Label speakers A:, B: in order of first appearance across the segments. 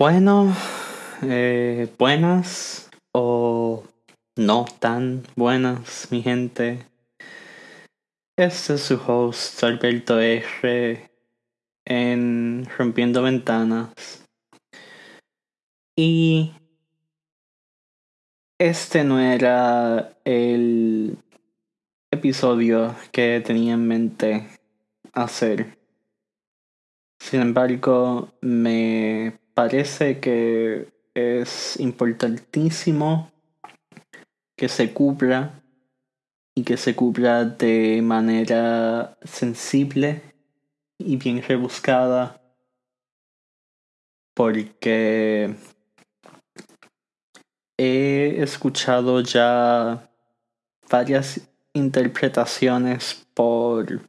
A: Bueno, eh, buenas o no tan buenas, mi gente. Este es su host, Alberto R. en Rompiendo Ventanas. Y este no era el episodio que tenía en mente hacer. Sin embargo, me parece que es importantísimo que se cubra y que se cubra de manera sensible y bien rebuscada porque he escuchado ya varias interpretaciones por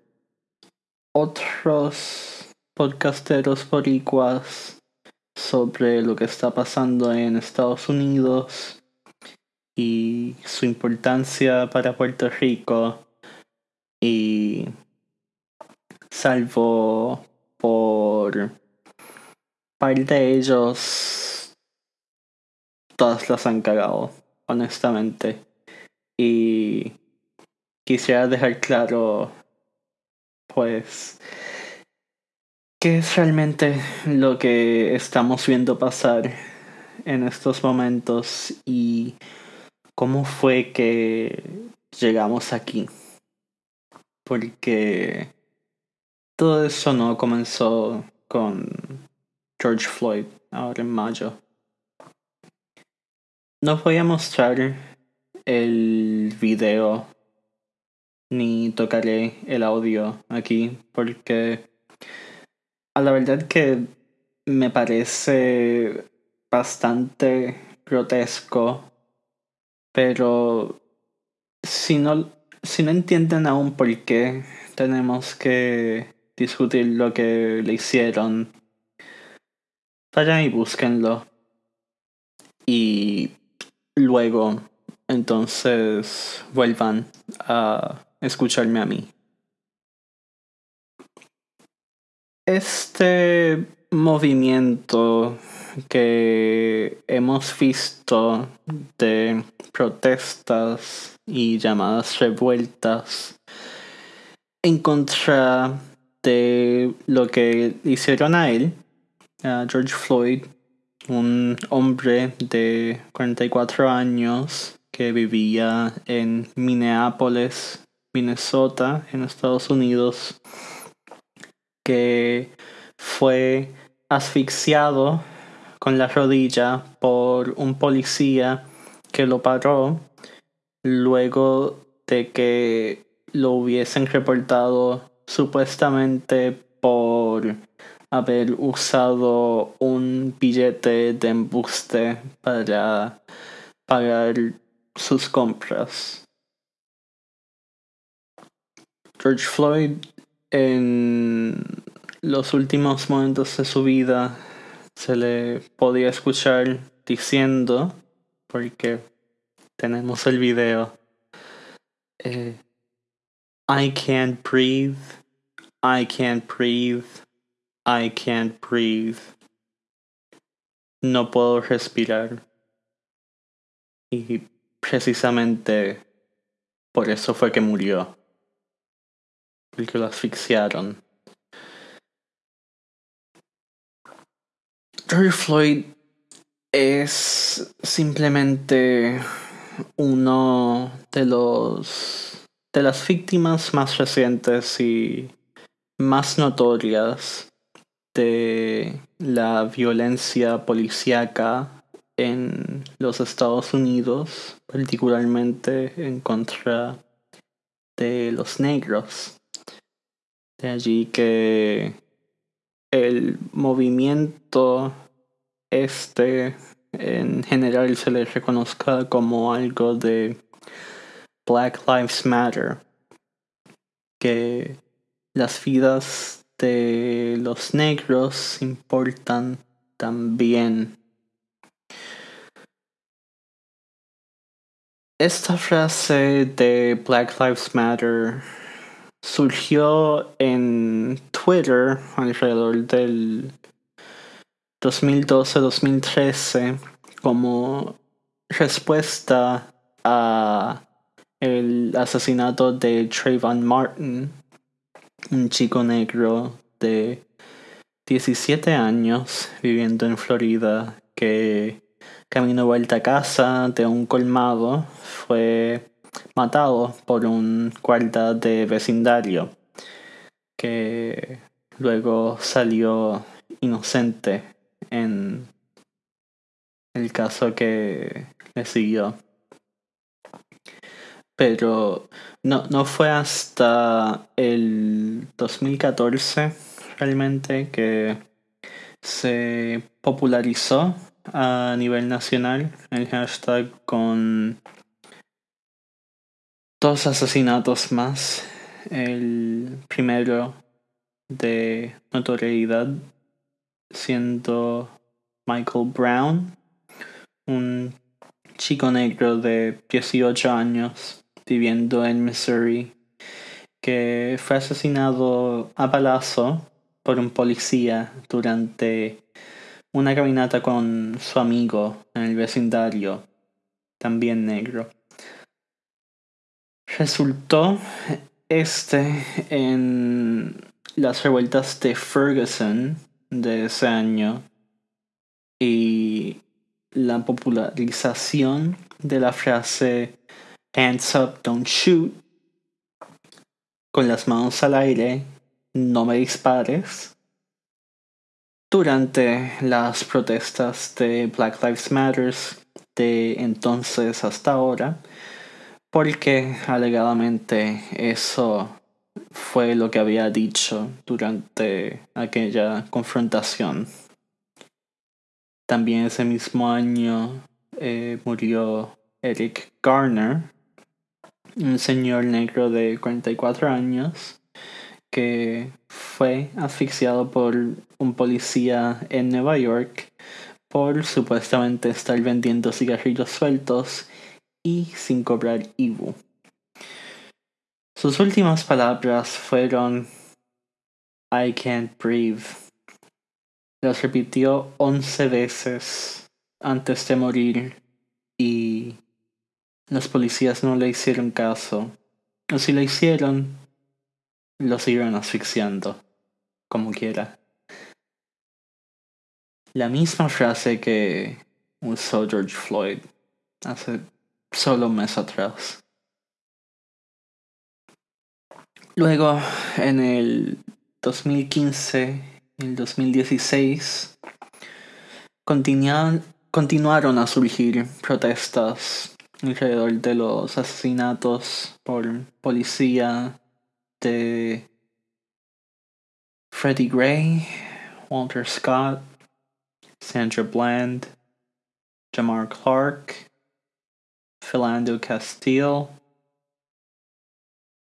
A: otros podcasteros boricuas sobre lo que está pasando en Estados Unidos y su importancia para Puerto Rico. Y salvo por parte de ellos todas las han cagado honestamente. Y quisiera dejar claro pues ¿Qué es realmente lo que estamos viendo pasar en estos momentos y cómo fue que llegamos aquí? Porque todo eso no comenzó con George Floyd ahora en mayo. No voy a mostrar el video ni tocaré el audio aquí porque a la verdad que me parece bastante grotesco, pero si no, si no entienden aún por qué tenemos que discutir lo que le hicieron, vayan y búsquenlo. Y luego, entonces, vuelvan a escucharme a mí. Este movimiento que hemos visto de protestas y llamadas revueltas en contra de lo que hicieron a él, a George Floyd, un hombre de 44 años que vivía en Minneapolis, Minnesota, en Estados Unidos que fue asfixiado con la rodilla por un policía que lo paró luego de que lo hubiesen reportado supuestamente por haber usado un billete de embuste para pagar sus compras. George Floyd en los últimos momentos de su vida se le podía escuchar diciendo, porque tenemos el video, eh, I can't breathe, I can't breathe, I can't breathe. No puedo respirar. Y precisamente por eso fue que murió el que lo asfixiaron. George Floyd es simplemente uno de los de las víctimas más recientes y más notorias de la violencia policíaca en los Estados Unidos, particularmente en contra de los negros. De allí que el movimiento este en general se le reconozca como algo de Black Lives Matter, que las vidas de los negros importan también. Esta frase de Black Lives Matter surgió en Twitter alrededor del 2012-2013 como respuesta a el asesinato de Trayvon Martin, un chico negro de 17 años viviendo en Florida que camino vuelta a casa de un colmado fue matado por un guarda de vecindario que luego salió inocente en el caso que le siguió. Pero no, no fue hasta el 2014 realmente que se popularizó a nivel nacional el hashtag con dos asesinatos más. El primero de notoriedad siendo Michael Brown, un chico negro de 18 años viviendo en Missouri que fue asesinado a palazo por un policía durante una caminata con su amigo en el vecindario, también negro. Resultó este en las revueltas de Ferguson de ese año y la popularización de la frase Hands up, don't shoot con las manos al aire, no me dispares durante las protestas de Black Lives Matter de entonces hasta ahora, porque alegadamente eso fue lo que había dicho durante aquella confrontación. También ese mismo año eh, murió Eric Garner, un señor negro de 44 años que fue asfixiado por un policía en Nueva York por supuestamente estar vendiendo cigarrillos sueltos y sin cobrar IBU. Sus últimas palabras fueron I can't breathe. Las repitió once veces antes de morir y los policías no le hicieron caso. O si le hicieron, lo siguieron asfixiando, como quiera. La misma frase que usó George Floyd hace solo un mes atrás. Luego, en el 2015 y el 2016, continuaron a surgir protestas alrededor de los asesinatos por policía de Freddie Gray, Walter Scott, Sandra Bland, Jamar Clark, Philando Castile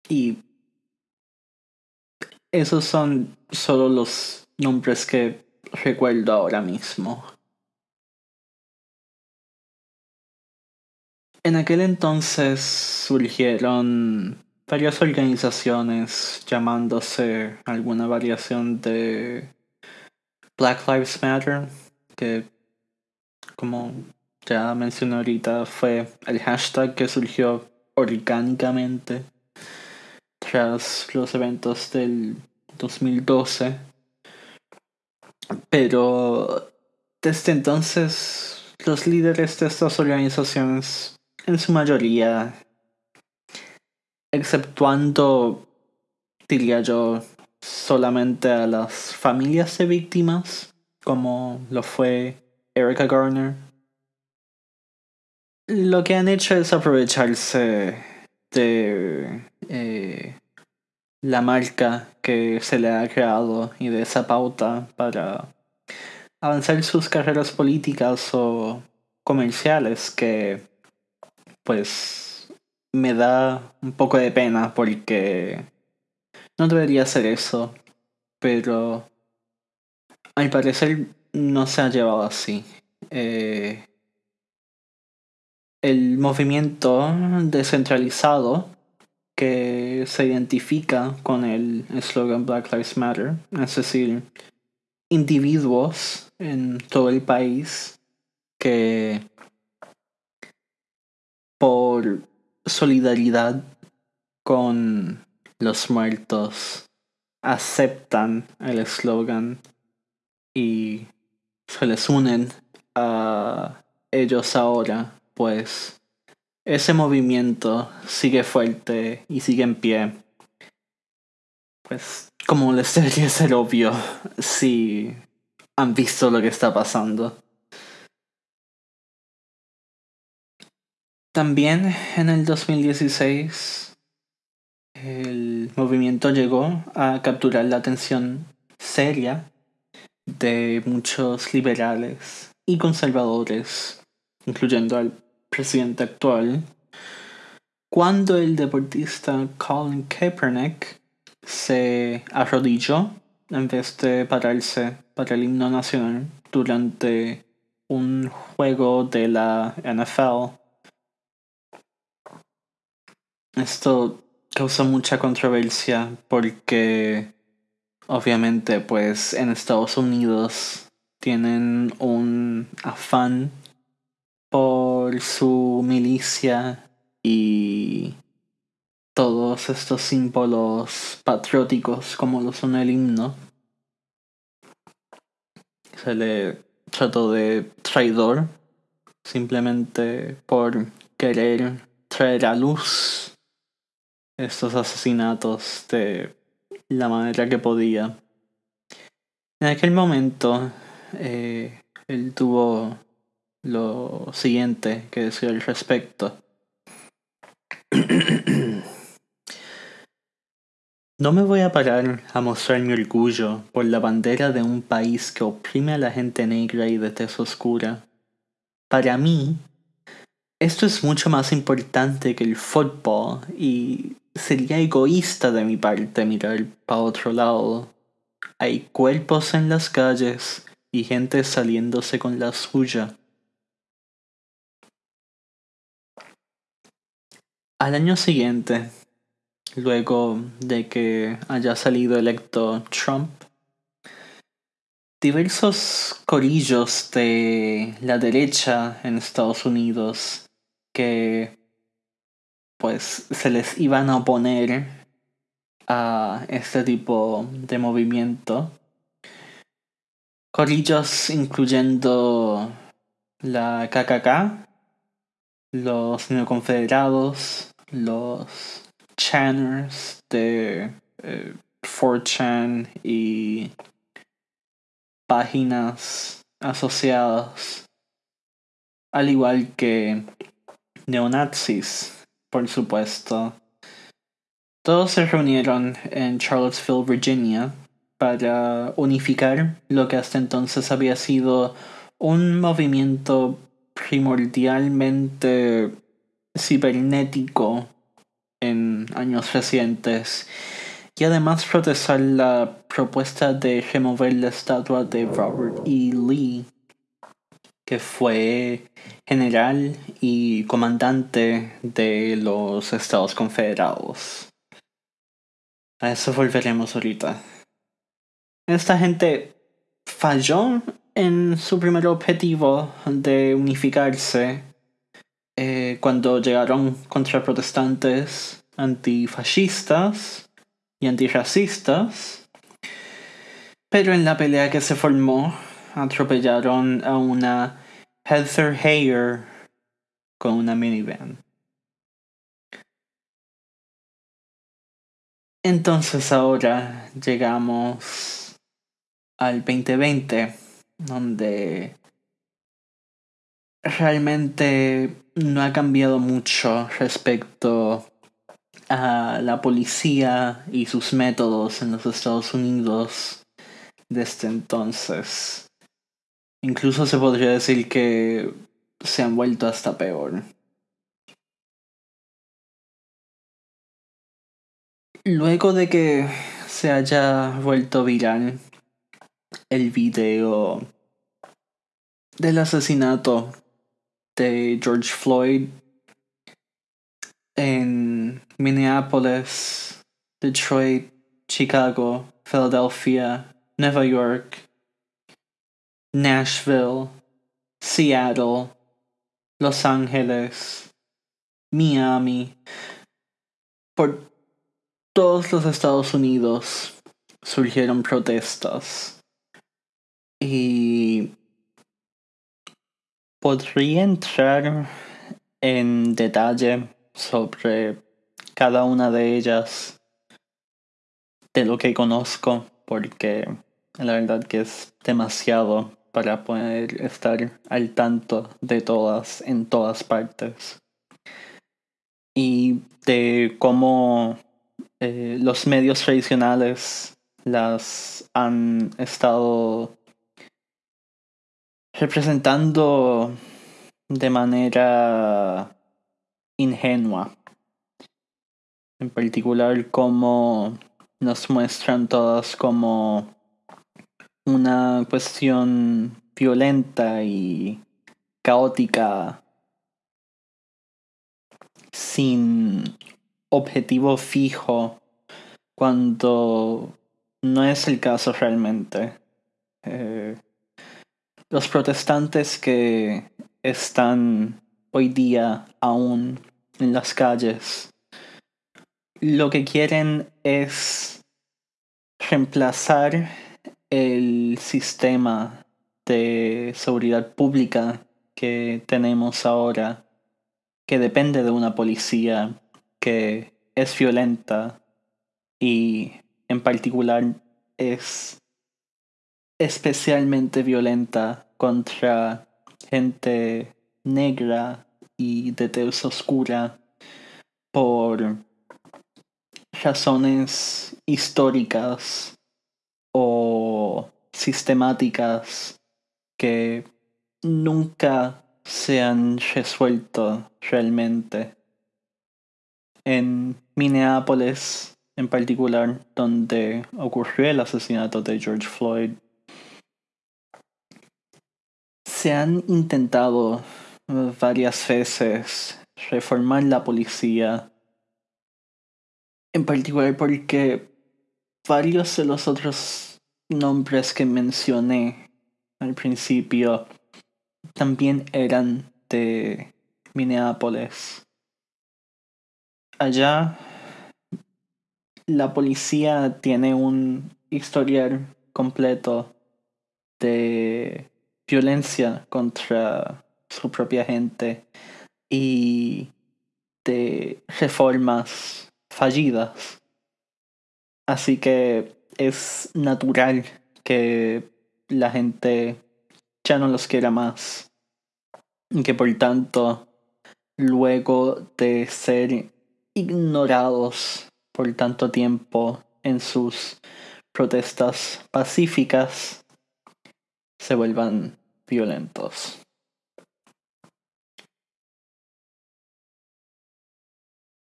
A: y esos son solo los nombres que recuerdo ahora mismo. En aquel entonces surgieron varias organizaciones llamándose alguna variación de Black Lives Matter, que como ya mencioné ahorita fue el hashtag que surgió orgánicamente tras los eventos del 2012. Pero desde entonces los líderes de estas organizaciones en su mayoría, exceptuando, diría yo, solamente a las familias de víctimas, como lo fue Erica Garner, lo que han hecho es aprovecharse de eh, la marca que se le ha creado y de esa pauta para avanzar sus carreras políticas o comerciales que pues me da un poco de pena porque no debería ser eso, pero al parecer no se ha llevado así. Eh, el movimiento descentralizado que se identifica con el eslogan Black Lives Matter, es decir, individuos en todo el país que por solidaridad con los muertos aceptan el eslogan y se les unen a ellos ahora, pues ese movimiento sigue fuerte y sigue en pie. Pues como les debería ser obvio si han visto lo que está pasando. También en el 2016 el movimiento llegó a capturar la atención seria de muchos liberales y conservadores, incluyendo al presidente actual, cuando el deportista Colin Kaepernick se arrodilló en vez de pararse para el himno nacional durante un juego de la NFL. Esto causa mucha controversia porque obviamente pues en Estados Unidos tienen un afán por su milicia y todos estos símbolos patrióticos como lo son el himno. Se le trató de traidor simplemente por querer traer a luz estos asesinatos de la manera que podía. En aquel momento, eh, él tuvo lo siguiente que decir al respecto. No me voy a parar a mostrar mi orgullo por la bandera de un país que oprime a la gente negra y de tez oscura. Para mí, esto es mucho más importante que el fútbol y sería egoísta de mi parte mirar para otro lado. Hay cuerpos en las calles y gente saliéndose con la suya. Al año siguiente, luego de que haya salido electo Trump, diversos corillos de la derecha en Estados Unidos que pues se les iban a oponer a este tipo de movimiento. Corillos incluyendo la KKK, los neoconfederados, los channers de 4chan eh, y páginas asociadas, al igual que neonazis por supuesto. Todos se reunieron en Charlottesville, Virginia, para unificar lo que hasta entonces había sido un movimiento primordialmente cibernético en años recientes y además protestar la propuesta de remover la estatua de Robert E. Lee que fue general y comandante de los Estados Confederados. A eso volveremos ahorita. Esta gente falló en su primer objetivo de unificarse eh, cuando llegaron contra protestantes antifascistas y antirracistas. Pero en la pelea que se formó atropellaron a una Heather Heyer con una minivan. Entonces ahora llegamos al 2020, donde realmente no ha cambiado mucho respecto a la policía y sus métodos en los Estados Unidos desde entonces. Incluso se podría decir que se han vuelto hasta peor. Luego de que se haya vuelto viral el video del asesinato de George Floyd en Minneapolis, Detroit, Chicago, Philadelphia, Nueva York Nashville, Seattle, Los Ángeles, Miami, por todos los Estados Unidos surgieron protestas. Y podría entrar en detalle sobre cada una de ellas de lo que conozco porque la verdad que es demasiado para poder estar al tanto de todas en todas partes. Y de cómo eh, los medios tradicionales las han estado representando de manera ingenua. En particular como nos muestran todas como una cuestión violenta y caótica sin objetivo fijo cuando no es el caso realmente. Eh, los protestantes que están hoy día aún en las calles lo que quieren es reemplazar el sistema de seguridad pública que tenemos ahora, que depende de una policía que es violenta y en particular es especialmente violenta contra gente negra y de tez oscura por razones históricas o sistemáticas que nunca se han resuelto realmente. En Minneapolis, en particular, donde ocurrió el asesinato de George Floyd, se han intentado varias veces reformar la policía en particular porque varios de los otros nombres que mencioné al principio también eran de Minneapolis. Allá la policía tiene un historial completo de violencia contra su propia gente y de reformas fallidas. Así que es natural que la gente ya no los quiera más. Y que por tanto, luego de ser ignorados por tanto tiempo en sus protestas pacíficas, se vuelvan violentos.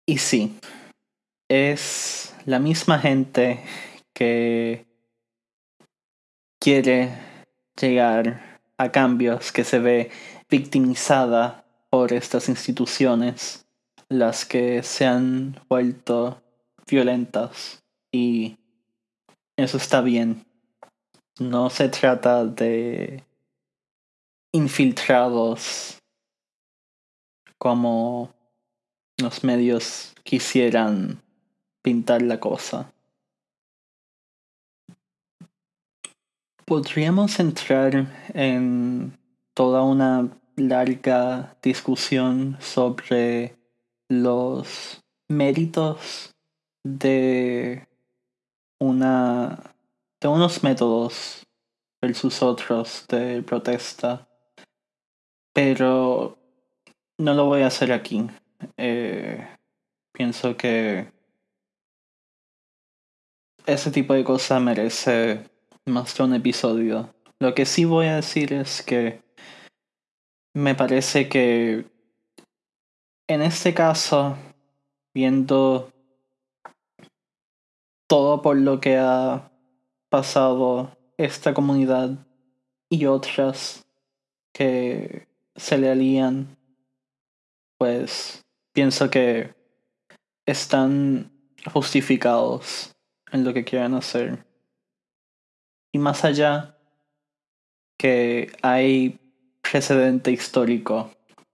A: Y sí, es la misma gente que quiere llegar a cambios que se ve victimizada por estas instituciones, las que se han vuelto violentas y eso está bien. No se trata de infiltrados como los medios quisieran pintar la cosa. Podríamos entrar en toda una larga discusión sobre los méritos de una de unos métodos versus otros de protesta pero no lo voy a hacer aquí eh, pienso que ese tipo de cosa merece más de un episodio. Lo que sí voy a decir es que me parece que en este caso, viendo todo por lo que ha pasado esta comunidad y otras que se le alían, pues pienso que están justificados en lo que quieran hacer. Y más allá, que hay precedente histórico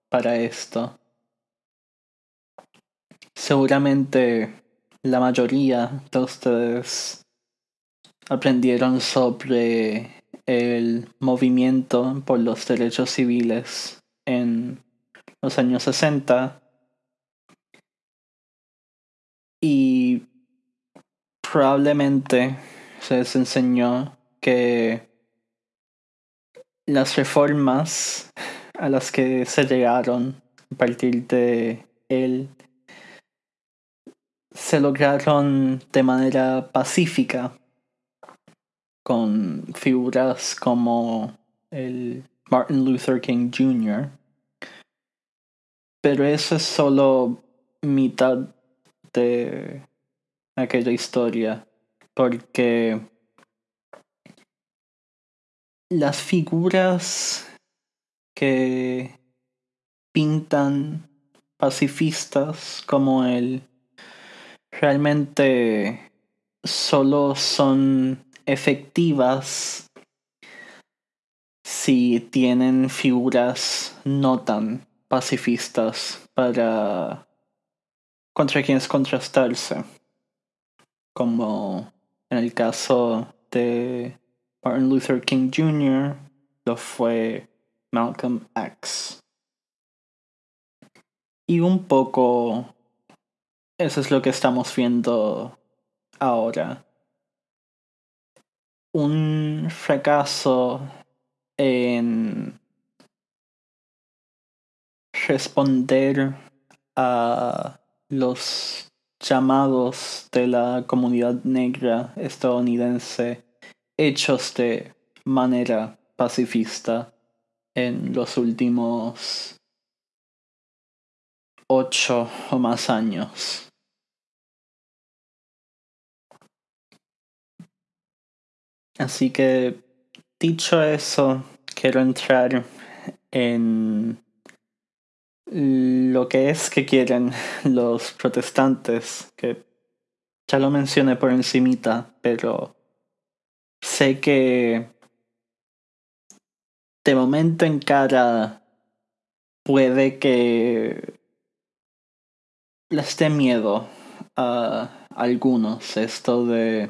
A: para esto. Seguramente la mayoría de ustedes aprendieron sobre el movimiento por los derechos civiles en los años 60 y probablemente se les enseñó que las reformas a las que se llegaron a partir de él se lograron de manera pacífica con figuras como el Martin Luther King Jr. Pero eso es solo mitad de aquella historia, porque las figuras que pintan pacifistas como él realmente solo son efectivas si tienen figuras no tan pacifistas para contra quienes contrastarse como en el caso de Martin Luther King Jr. lo fue Malcolm X. Y un poco eso es lo que estamos viendo ahora. Un fracaso en responder a los llamados de la comunidad negra estadounidense hechos de manera pacifista en los últimos ocho o más años. Así que, dicho eso, quiero entrar en lo que es que quieren los protestantes, que ya lo mencioné por encimita, pero sé que de momento en cara puede que les dé miedo a algunos esto de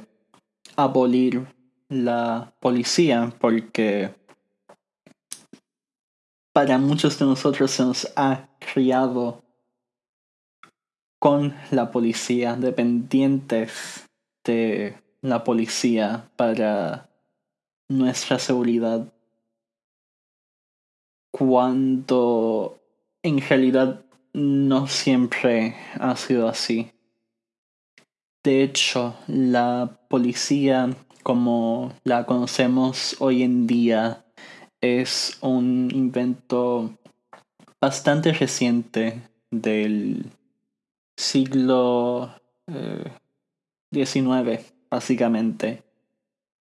A: abolir la policía porque para muchos de nosotros se nos ha criado con la policía, dependientes de la policía para nuestra seguridad, cuando en realidad no siempre ha sido así. De hecho, la policía como la conocemos hoy en día es un invento bastante reciente del siglo XIX, eh, básicamente,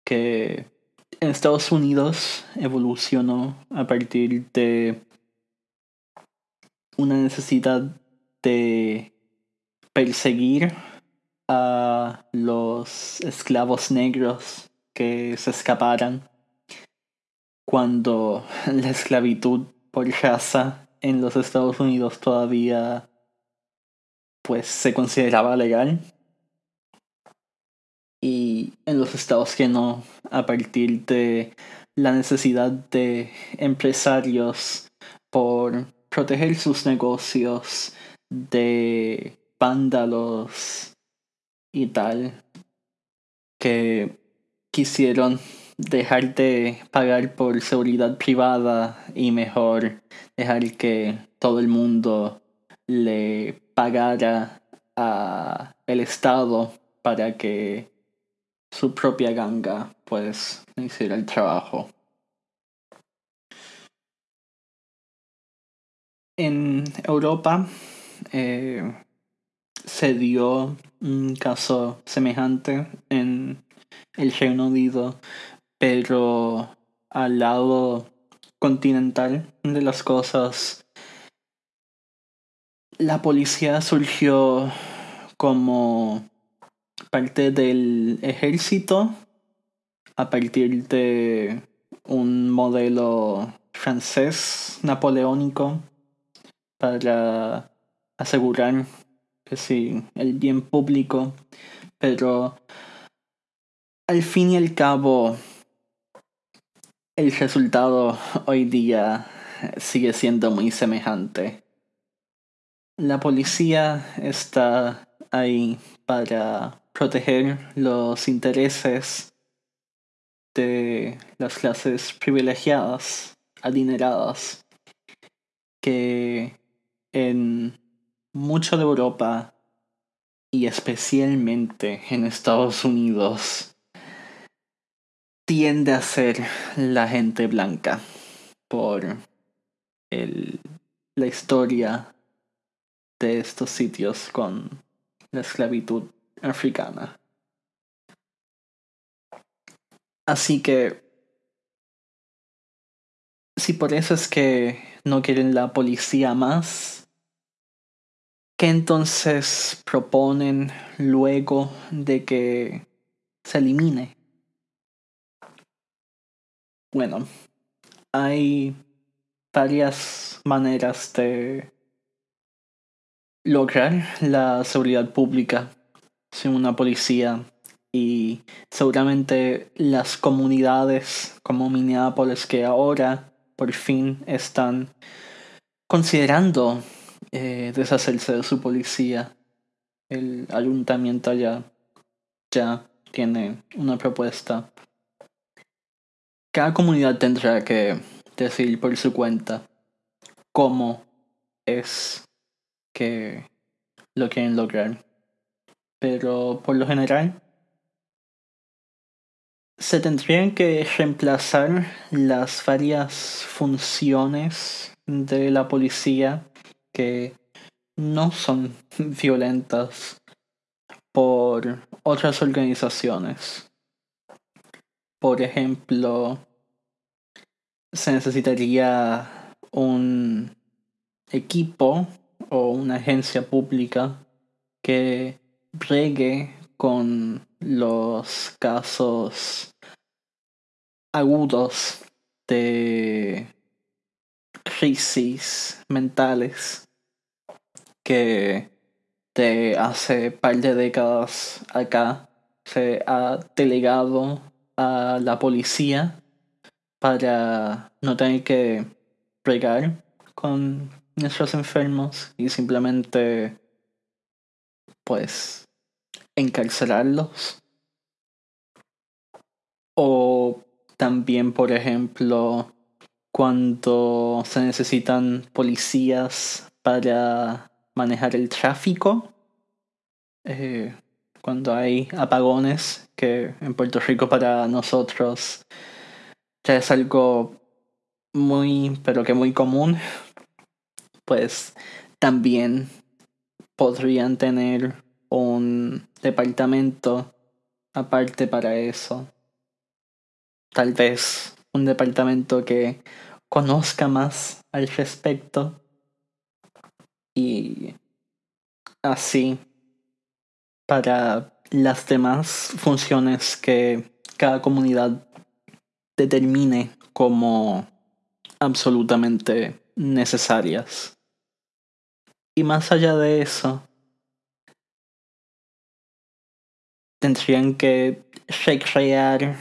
A: que en Estados Unidos evolucionó a partir de una necesidad de perseguir a los esclavos negros que se escaparan cuando la esclavitud por raza en los Estados Unidos todavía pues se consideraba legal y en los estados que no a partir de la necesidad de empresarios por proteger sus negocios de vándalos y tal que quisieron dejar de pagar por seguridad privada y mejor dejar que todo el mundo le pagara a el estado para que su propia ganga pues hiciera el trabajo. En Europa eh, se dio un caso semejante en el Reino Unido, pero al lado continental de las cosas, la policía surgió como parte del ejército a partir de un modelo francés napoleónico para asegurar que sí, el bien público, pero al fin y al cabo el resultado hoy día sigue siendo muy semejante. La policía está ahí para proteger los intereses de las clases privilegiadas, adineradas, que en mucho de Europa y especialmente en Estados Unidos tiende a ser la gente blanca por el, la historia de estos sitios con la esclavitud africana. Así que, si por eso es que no quieren la policía más, ¿qué entonces proponen luego de que se elimine? Bueno, hay varias maneras de lograr la seguridad pública sin una policía y seguramente las comunidades como Minneapolis que ahora por fin están considerando eh, deshacerse de su policía. El ayuntamiento ya, ya tiene una propuesta. Cada comunidad tendrá que decidir por su cuenta cómo es que lo quieren lograr. Pero por lo general se tendrían que reemplazar las varias funciones de la policía que no son violentas por otras organizaciones. Por ejemplo, se necesitaría un equipo o una agencia pública que bregue con los casos agudos de crisis mentales que de hace par de décadas acá se ha delegado a la policía para no tener que bregar con nuestros enfermos y simplemente pues encarcelarlos. O también, por ejemplo, cuando se necesitan policías para manejar el tráfico, eh, cuando hay apagones, que en Puerto Rico para nosotros ya es algo muy, pero que muy común, pues también podrían tener un departamento aparte para eso. Tal vez un departamento que conozca más al respecto y así para las demás funciones que cada comunidad determine como absolutamente necesarias. Y más allá de eso, tendrían que recrear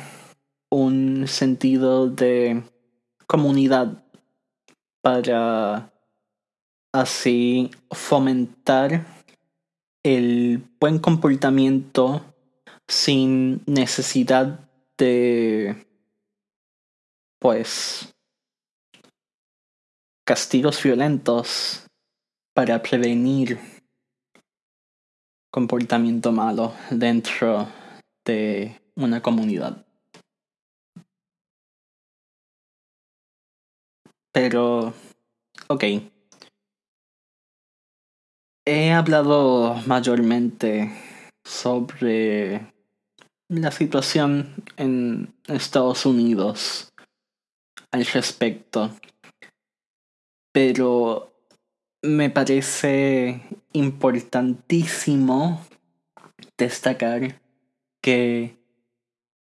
A: sentido de comunidad para así fomentar el buen comportamiento sin necesidad de pues castigos violentos para prevenir comportamiento malo dentro de una comunidad. Pero, ok. He hablado mayormente sobre la situación en Estados Unidos al respecto. Pero me parece importantísimo destacar que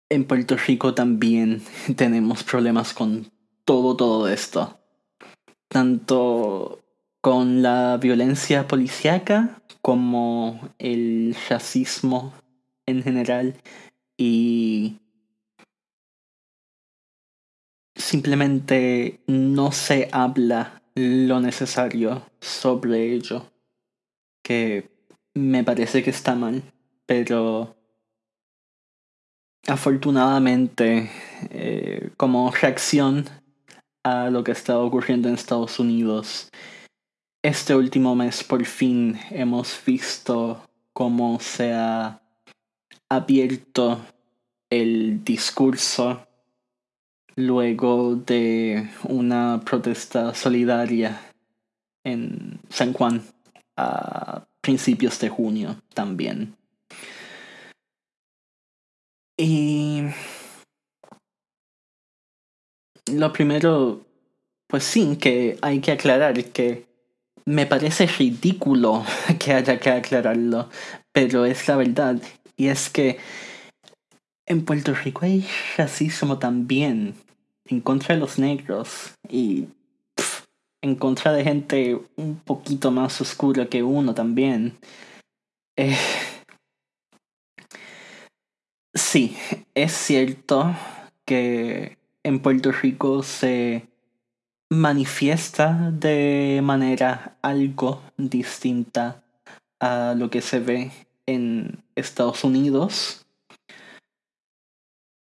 A: en Puerto Rico también tenemos problemas con todo, todo esto. Tanto con la violencia policíaca como el racismo en general y simplemente no se habla lo necesario sobre ello, que me parece que está mal, pero afortunadamente eh, como reacción a lo que está ocurriendo en Estados Unidos, este último mes por fin hemos visto cómo se ha abierto el discurso luego de una protesta solidaria en San Juan a principios de junio también. Y lo primero, pues sí, que hay que aclarar que me parece ridículo que haya que aclararlo, pero es la verdad. Y es que en Puerto Rico hay racismo también en contra de los negros y en contra de gente un poquito más oscura que uno también. Eh, sí, es cierto que en Puerto Rico se manifiesta de manera algo distinta a lo que se ve en Estados Unidos.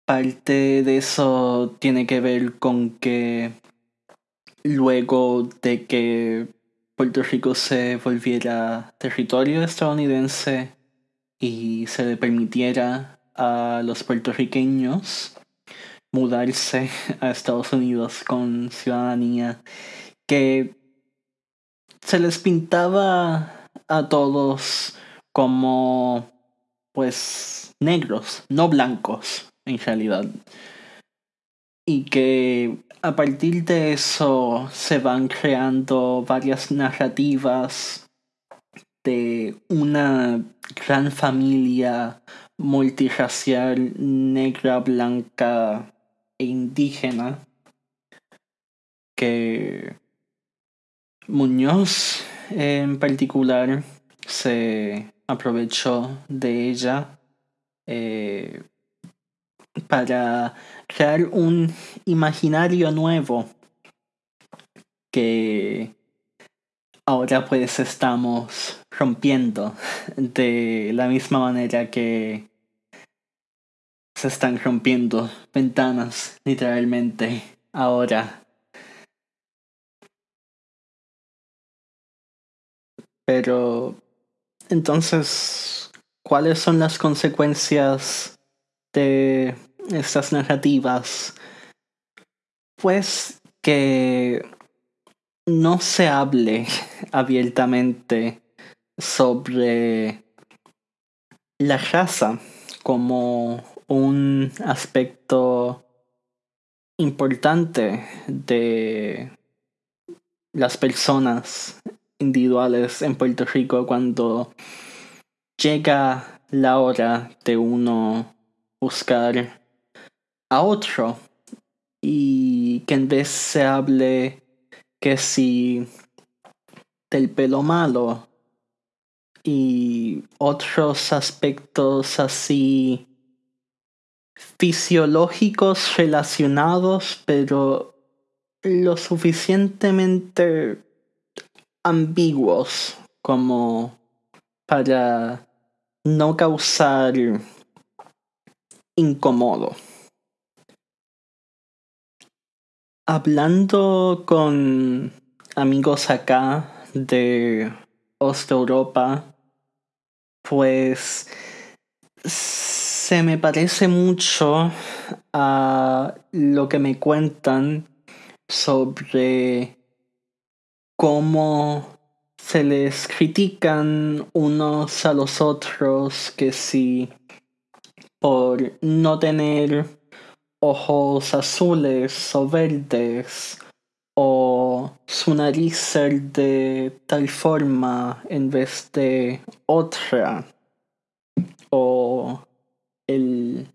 A: Parte de eso tiene que ver con que luego de que Puerto Rico se volviera territorio estadounidense y se le permitiera a los puertorriqueños mudarse a Estados Unidos con ciudadanía, que se les pintaba a todos como pues negros, no blancos en realidad. Y que a partir de eso se van creando varias narrativas de una gran familia multirracial negra, blanca indígena que Muñoz en particular se aprovechó de ella eh, para crear un imaginario nuevo que ahora pues estamos rompiendo de la misma manera que se están rompiendo ventanas literalmente ahora. Pero entonces, ¿cuáles son las consecuencias de estas narrativas, pues que no se hable abiertamente sobre la raza como un aspecto importante de las personas individuales en Puerto Rico cuando llega la hora de uno buscar a otro y que en vez se hable que si del pelo malo y otros aspectos así fisiológicos relacionados pero lo suficientemente ambiguos como para no causar incómodo. Hablando con amigos acá de Osteuropa, pues me parece mucho a lo que me cuentan sobre cómo se les critican unos a los otros que si por no tener ojos azules o verdes o su nariz ser de tal forma en vez de otra o el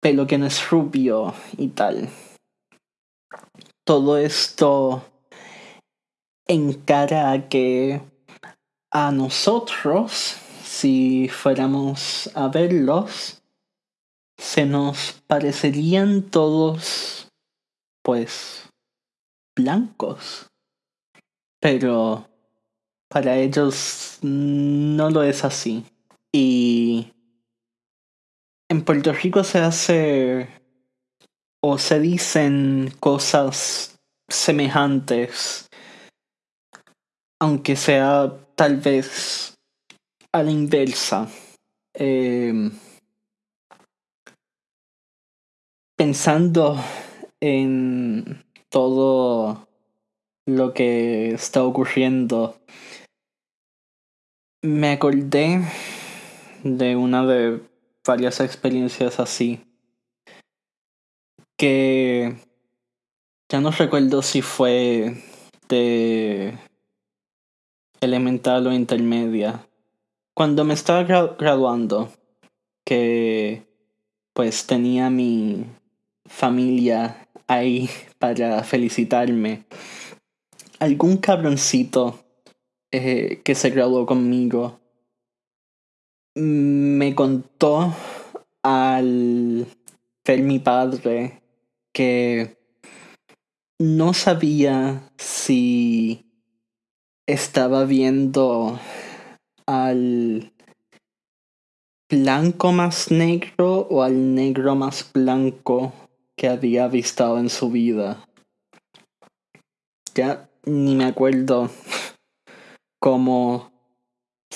A: pelo que no es rubio y tal. Todo esto encara a que a nosotros, si fuéramos a verlos, se nos parecerían todos, pues, blancos. Pero para ellos no lo es así. Y en Puerto Rico se hace o se dicen cosas semejantes, aunque sea tal vez a la inversa. Em, pensando en todo lo que está ocurriendo, me acordé de una de varias experiencias así. Que ya no recuerdo si fue de elemental o intermedia. Cuando me estaba graduando, que pues tenía mi familia ahí para felicitarme. Algún cabroncito eh, que se graduó conmigo me contó al ver mi padre que no sabía si estaba viendo al blanco más negro o al negro más blanco que había visto en su vida. Ya ni me acuerdo cómo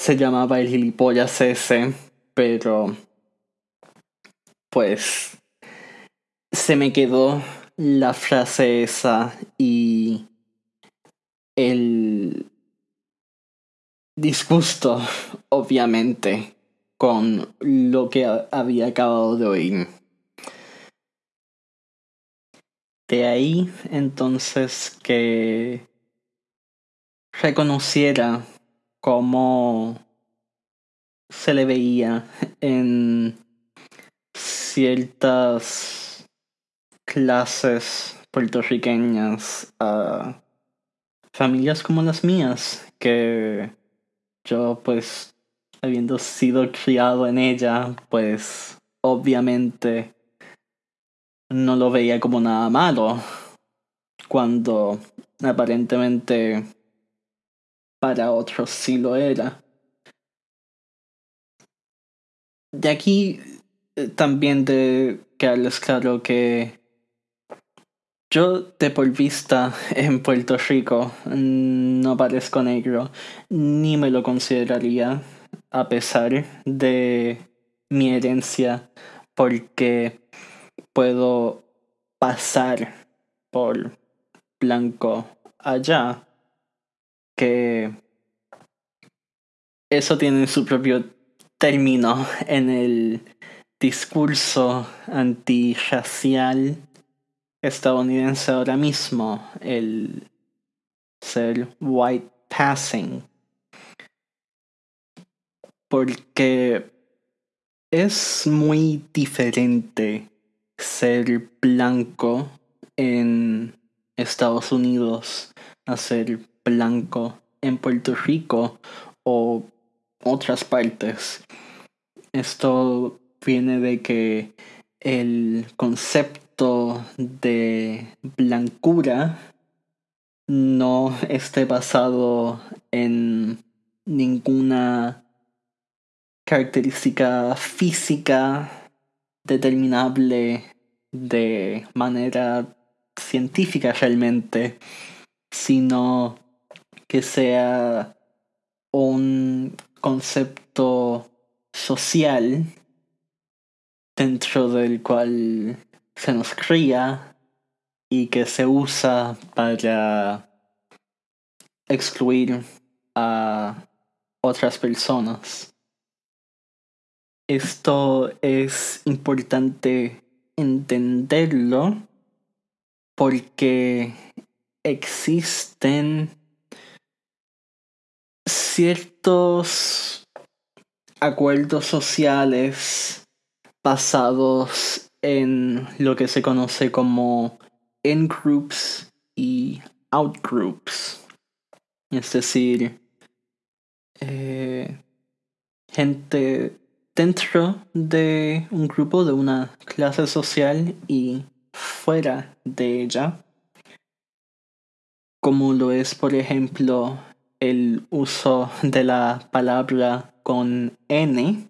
A: se llamaba el gilipollas ese, pero pues se me quedó la frase esa y el disgusto, obviamente, con lo que había acabado de oír. De ahí entonces que reconociera cómo se le veía en ciertas clases puertorriqueñas a familias como las mías, que yo pues habiendo sido criado en ella, pues obviamente no lo veía como nada malo, cuando aparentemente para otros sí lo era. De aquí eh, también de quedarles claro que yo de por vista en Puerto Rico no parezco negro, ni me lo consideraría a pesar de mi herencia, porque puedo pasar por blanco allá que eso tiene su propio término en el discurso antirracial estadounidense ahora mismo, el ser white passing. Porque es muy diferente ser blanco en Estados Unidos a ser blanco en Puerto Rico o otras partes. Esto viene de que el concepto de blancura no esté basado en ninguna característica física determinable de manera científica realmente, sino que sea un concepto social dentro del cual se nos cría y que se usa para excluir a otras personas. Esto es importante entenderlo porque existen ciertos acuerdos sociales basados en lo que se conoce como in-groups y out-groups. Es decir, eh, gente dentro de un grupo, de una clase social y fuera de ella, como lo es, por ejemplo, el uso de la palabra con N,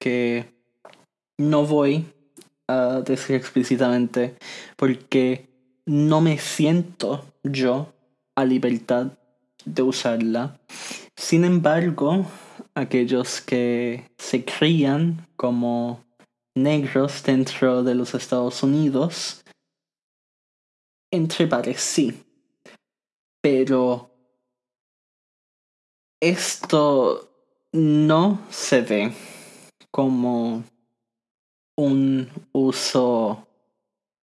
A: que no voy a decir explícitamente porque no me siento yo a libertad de usarla. Sin embargo, aquellos que se crían como negros dentro de los Estados Unidos, entre pares sí. Pero esto no se ve como un uso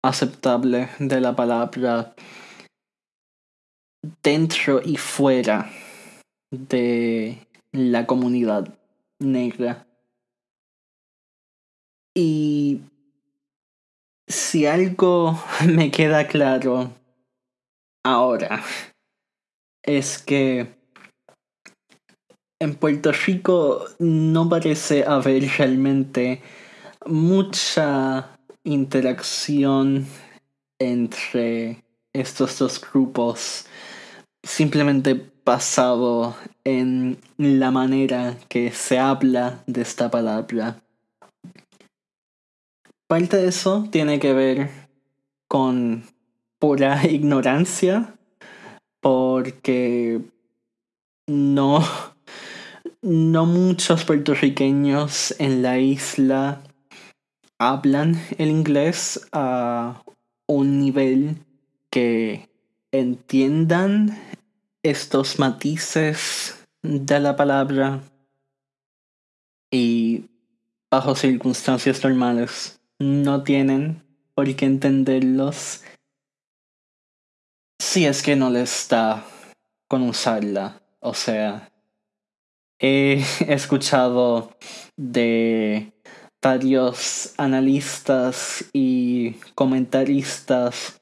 A: aceptable de la palabra dentro y fuera de la comunidad negra. Y si algo me queda claro ahora es que en Puerto Rico no parece haber realmente mucha interacción entre estos dos grupos simplemente basado en la manera que se habla de esta palabra. Parte de eso tiene que ver con pura ignorancia, porque no, no muchos puertorriqueños en la isla hablan el inglés a un nivel que entiendan estos matices de la palabra y bajo circunstancias normales no tienen por qué entenderlos si es que no les da con usarla. O sea, he escuchado de varios analistas y comentaristas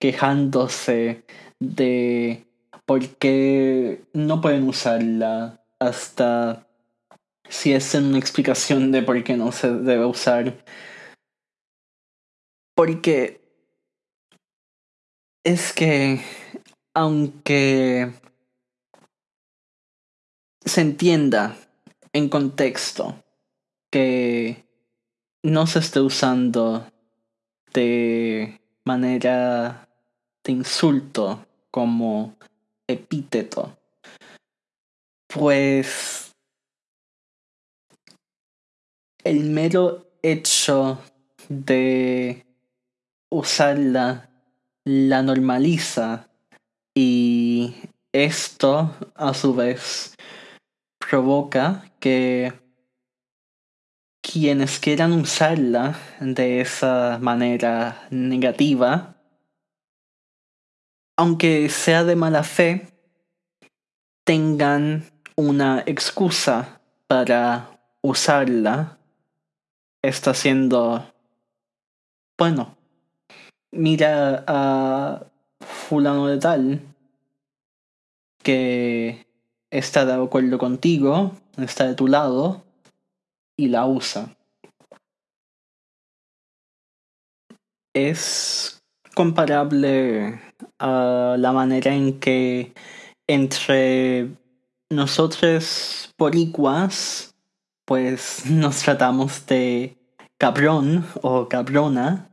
A: quejándose de por qué no pueden usarla hasta si es una explicación de por qué no se debe usar. Porque es que aunque se entienda en contexto que no se esté usando de manera de insulto como epíteto, pues el mero hecho de usarla la normaliza y esto a su vez provoca que quienes quieran usarla de esa manera negativa, aunque sea de mala fe, tengan una excusa para usarla, está siendo, bueno, mira a fulano de tal que está de acuerdo contigo, está de tu lado y la usa. Es comparable a la manera en que entre nosotros boricuas pues nos tratamos de cabrón o cabrona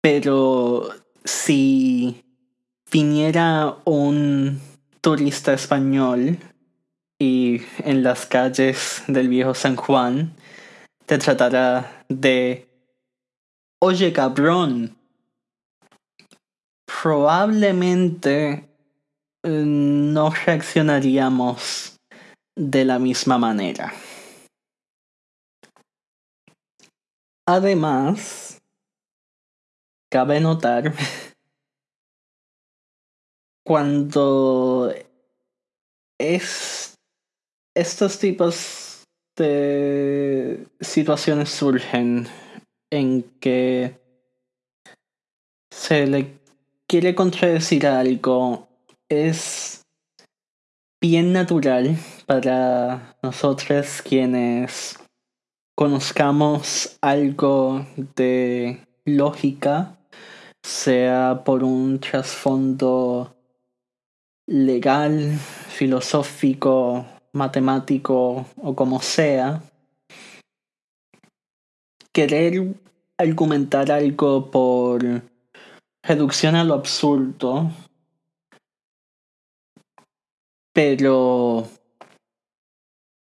A: pero si viniera un turista español y en las calles del viejo San Juan te tratara de oye cabrón probablemente eh, no reaccionaríamos de la misma manera. Además, cabe notar cuando es estos tipos de situaciones surgen en que se le quiere contradecir algo es bien natural para nosotros quienes conozcamos algo de lógica, sea por un trasfondo legal, filosófico, matemático o como sea, querer argumentar algo por reducción a lo absurdo, pero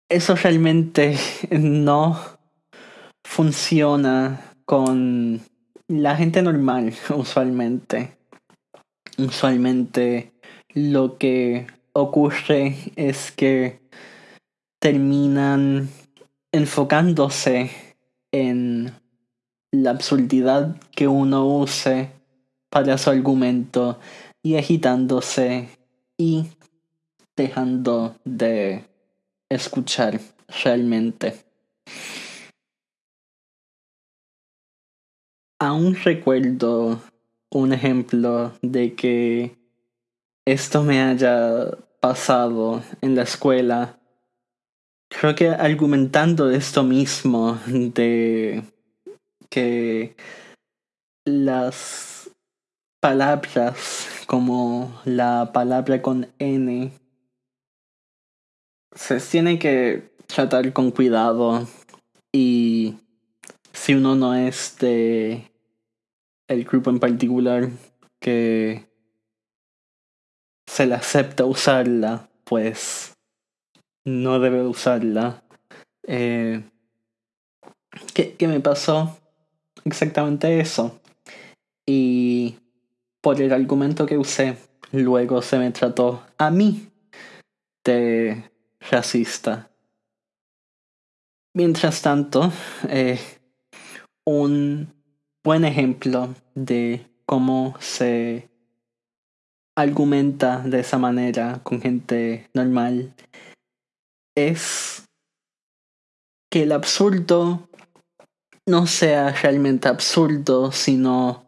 A: eso realmente no funciona con la gente normal, usualmente. Usualmente lo que ocurre es que terminan enfocándose en la absurdidad que uno use para su argumento y agitándose y dejando de escuchar realmente. Aún recuerdo un ejemplo de que esto me haya pasado en la escuela. Creo que argumentando esto mismo de que las palabras como la palabra con N se tiene que tratar con cuidado y si uno no es de el grupo en particular que se le acepta usarla, pues no debe usarla. Eh, ¿qué, ¿Qué me pasó? Exactamente eso. Y por el argumento que usé, luego se me trató a mí de racista. Mientras tanto, eh, un buen ejemplo de cómo se argumenta de esa manera con gente normal es que el absurdo no sea realmente absurdo, sino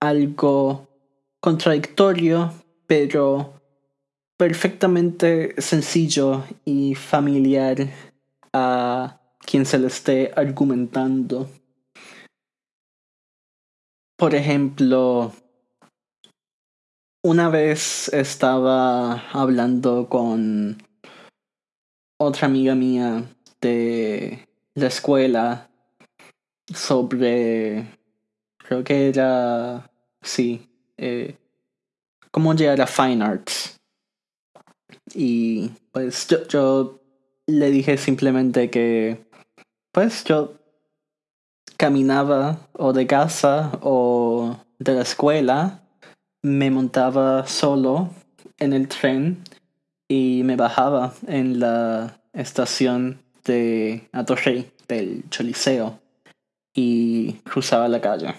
A: algo contradictorio, pero perfectamente sencillo y familiar a quien se le esté argumentando. Por ejemplo, una vez estaba hablando con otra amiga mía de la escuela sobre, creo que era, sí, eh, cómo llegar a Fine Arts. Y pues yo, yo le dije simplemente que, pues yo caminaba o de casa o de la escuela me montaba solo en el tren y me bajaba en la estación de Atorrey del Choliseo y cruzaba la calle.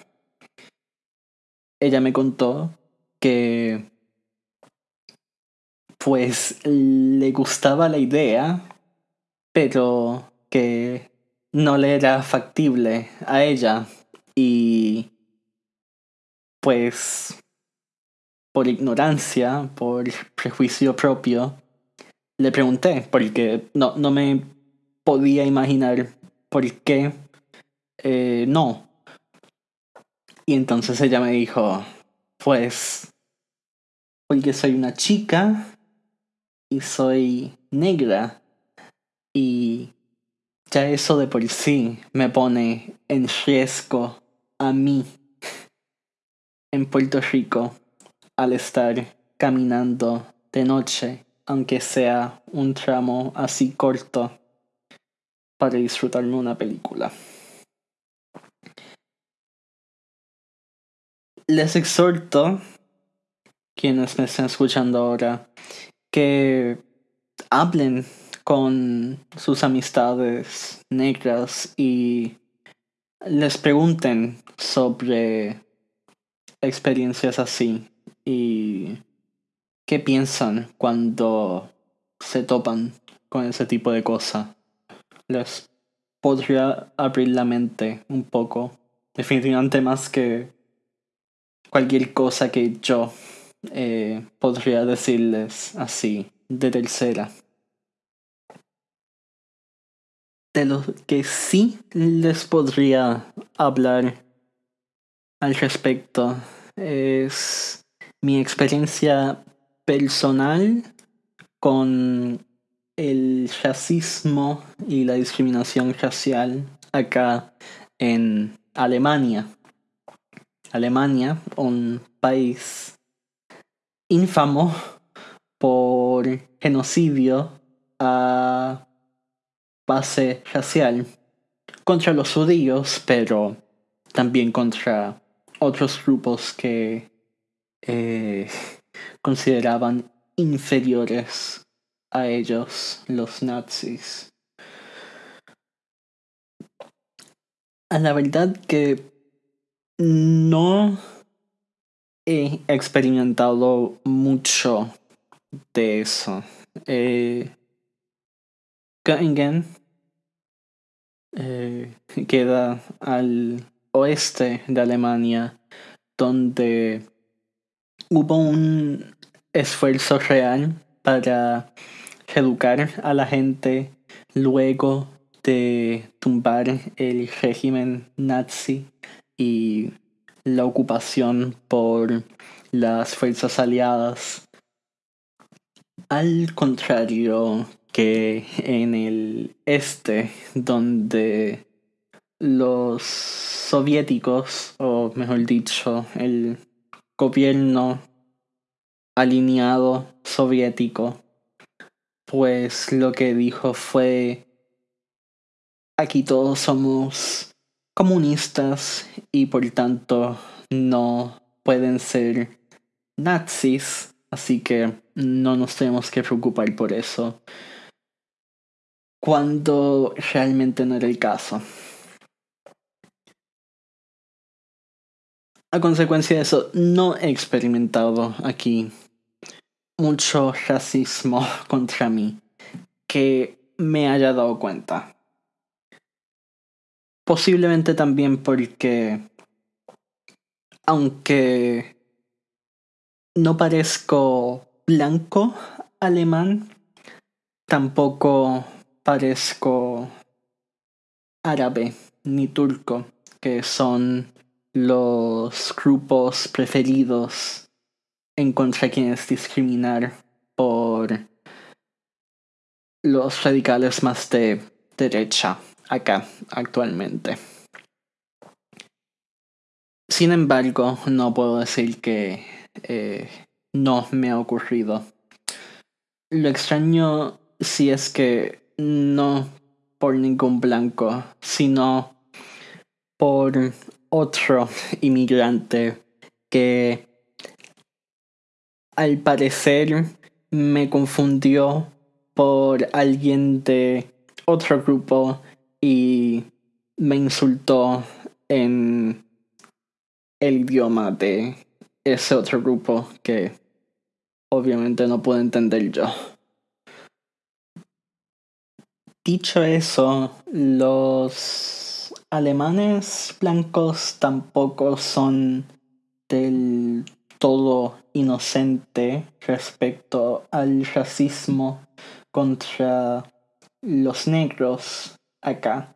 A: Ella me contó que pues le gustaba la idea, pero que no le era factible a ella y pues por ignorancia, por prejuicio propio, le pregunté, porque no, no me podía imaginar por qué eh, no. Y entonces ella me dijo, pues, porque soy una chica y soy negra y ya eso de por sí me pone en riesgo a mí en Puerto Rico al estar caminando de noche, aunque sea un tramo así corto, para disfrutarme una película. Les exhorto, quienes me están escuchando ahora, que hablen con sus amistades negras y les pregunten sobre experiencias así y qué piensan cuando se topan con ese tipo de cosas. les podría abrir la mente un poco. Definitivamente más que cualquier cosa que yo eh, podría decirles así de tercera. De lo que sí les podría hablar al respecto es mi experiencia personal con el racismo y la discriminación racial acá en Alemania. Alemania, un país infamo por genocidio a base racial contra los judíos, pero también contra otros grupos que eh, consideraban inferiores a ellos, los nazis. A la verdad que no he experimentado mucho de eso. Eh, Göttingen eh, queda al oeste de Alemania, donde hubo un esfuerzo real para educar a la gente luego de tumbar el régimen nazi y la ocupación por las fuerzas aliadas. Al contrario que en el este, donde los soviéticos, o mejor dicho, el gobierno alineado soviético, pues lo que dijo fue, aquí todos somos comunistas y por tanto no pueden ser nazis, así que no nos tenemos que preocupar por eso, cuando realmente no era el caso. A consecuencia de eso, no he experimentado aquí mucho racismo contra mí que me haya dado cuenta. Posiblemente también porque, aunque no parezco blanco alemán, tampoco parezco árabe ni turco, que son los grupos preferidos en contra quienes discriminar por los radicales más de derecha acá actualmente. Sin embargo, no puedo decir que eh, no me ha ocurrido. Lo extraño si es que no por ningún blanco, sino por otro inmigrante que al parecer me confundió por alguien de otro grupo y me insultó en el idioma de ese otro grupo que obviamente no puedo entender yo. Dicho eso, los alemanes blancos tampoco son del todo inocente respecto al racismo contra los negros acá.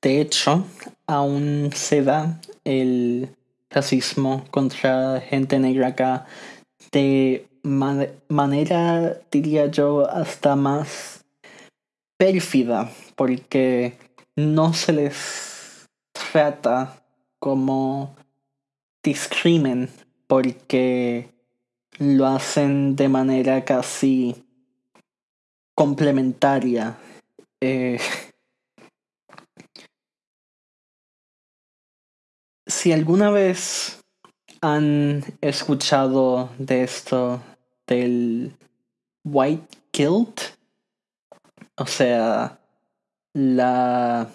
A: De hecho, aún se da el racismo contra gente negra acá de manera, diría yo, hasta más pérfida porque no se les trata como discrimen porque lo hacen de manera casi complementaria. Eh, si alguna vez han escuchado de esto del white guilt, o sea, la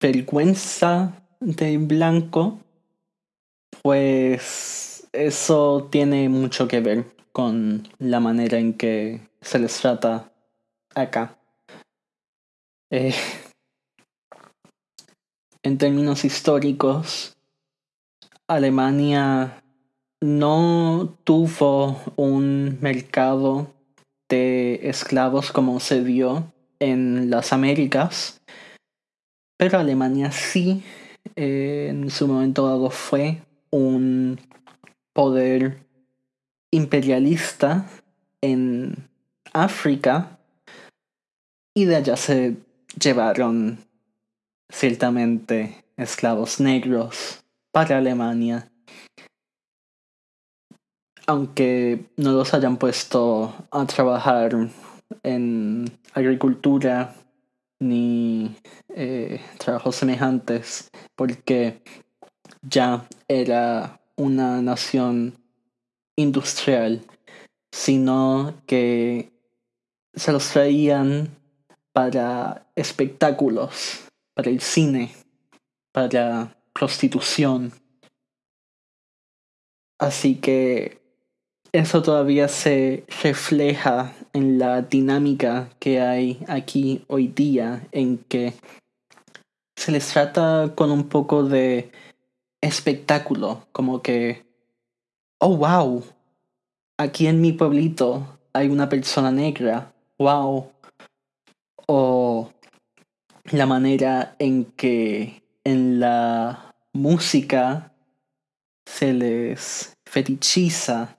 A: vergüenza de blanco, pues eso tiene mucho que ver con la manera en que se les trata acá. Eh, en términos históricos, Alemania no tuvo un mercado de esclavos como se dio en las Américas, pero Alemania sí eh, en su momento dado fue un poder imperialista en África y de allá se llevaron ciertamente esclavos negros para Alemania. Aunque no los hayan puesto a trabajar en agricultura ni eh, trabajos semejantes, porque ya era una nación industrial, sino que se los traían para espectáculos, para el cine, para prostitución. Así que eso todavía se refleja en la dinámica que hay aquí hoy día, en que se les trata con un poco de espectáculo, como que, oh, wow, aquí en mi pueblito hay una persona negra, wow, o la manera en que en la música se les fetichiza.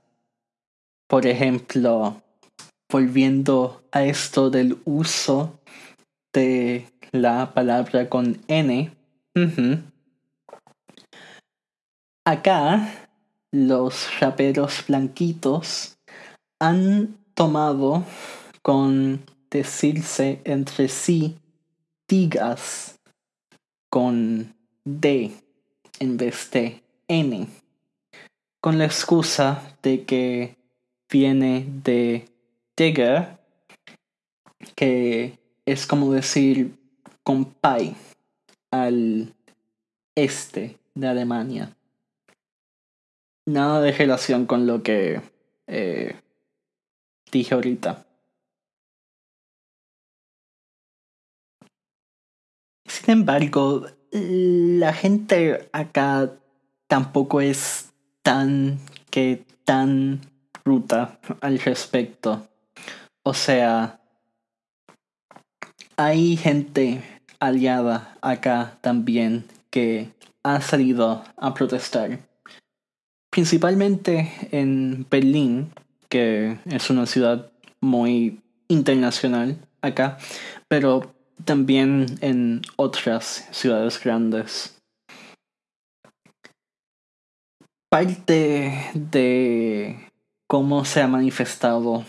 A: Por ejemplo, volviendo a esto del uso de la palabra con N. Acá los raperos blanquitos han tomado con decirse entre sí digas con D en vez de N, con la excusa de que viene de digger, que es como decir compay al este de Alemania. Nada de relación con lo que eh, dije ahorita. Sin embargo, la gente acá tampoco es tan que tan ruta al respecto. O sea, hay gente aliada acá también que ha salido a protestar. Principalmente en Berlín, que es una ciudad muy internacional acá, pero también en otras ciudades grandes. Parte de cómo se ha manifestado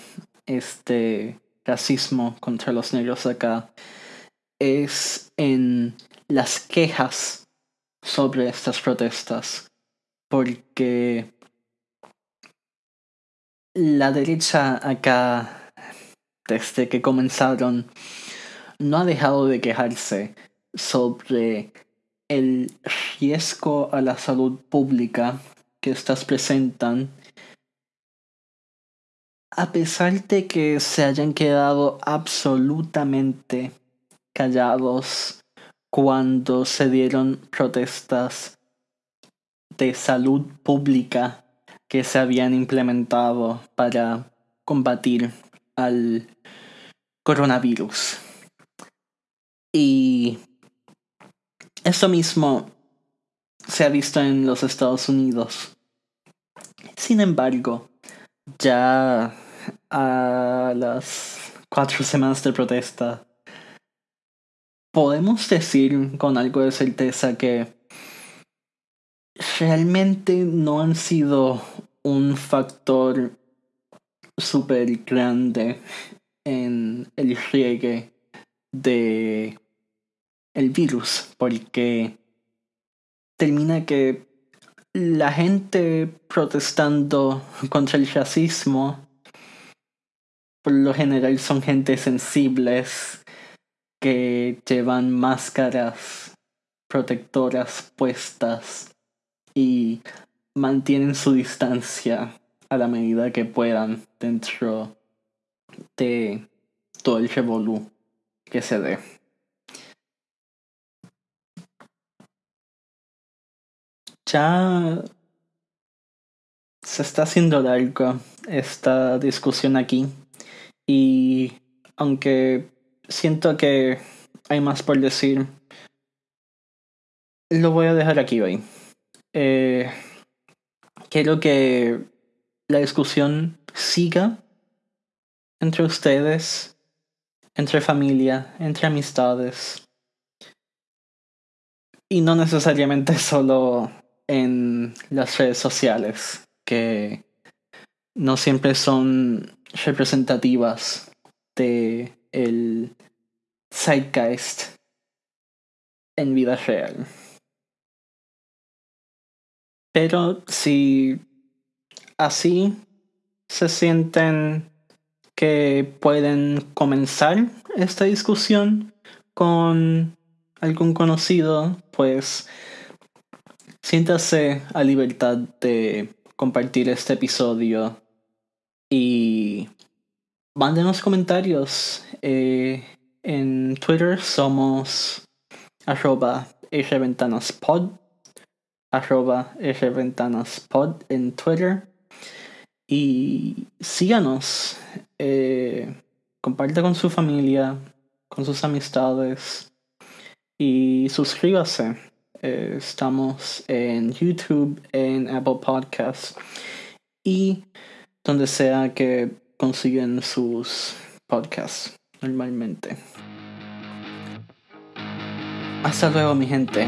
A: este racismo contra los negros acá es en las quejas sobre estas protestas, porque la derecha acá, desde que comenzaron, no ha dejado de quejarse sobre el riesgo a la salud pública que estas presentan, a pesar de que se hayan quedado absolutamente callados cuando se dieron protestas de salud pública que se habían implementado para combatir al coronavirus. Y esto mismo se ha visto en los Estados Unidos. Sin embargo, ya a las cuatro semanas de protesta, podemos decir con algo de certeza que realmente no han sido un factor súper grande en el riegue de el virus porque termina que la gente protestando contra el racismo por lo general son gente sensibles que llevan máscaras protectoras puestas y mantienen su distancia a la medida que puedan dentro de todo el revolú que se dé. Ya se está haciendo largo esta discusión aquí y aunque siento que hay más por decir, lo voy a dejar aquí hoy. Eh, quiero que la discusión siga entre ustedes, entre familia, entre amistades. Y no necesariamente solo en las redes sociales, que no siempre son representativas de el zeitgeist en vida real. Pero si así se sienten que pueden comenzar esta discusión con algún conocido, pues siéntase a libertad de compartir este episodio y mándenos comentarios. Eh, en Twitter somos arroba rventanaspod arroba rventanaspod en Twitter y síganos, eh, comparte con su familia, con sus amistades y suscríbase. Eh, estamos en YouTube, en Apple Podcasts y donde sea que consiguen sus podcasts normalmente. Hasta luego mi gente.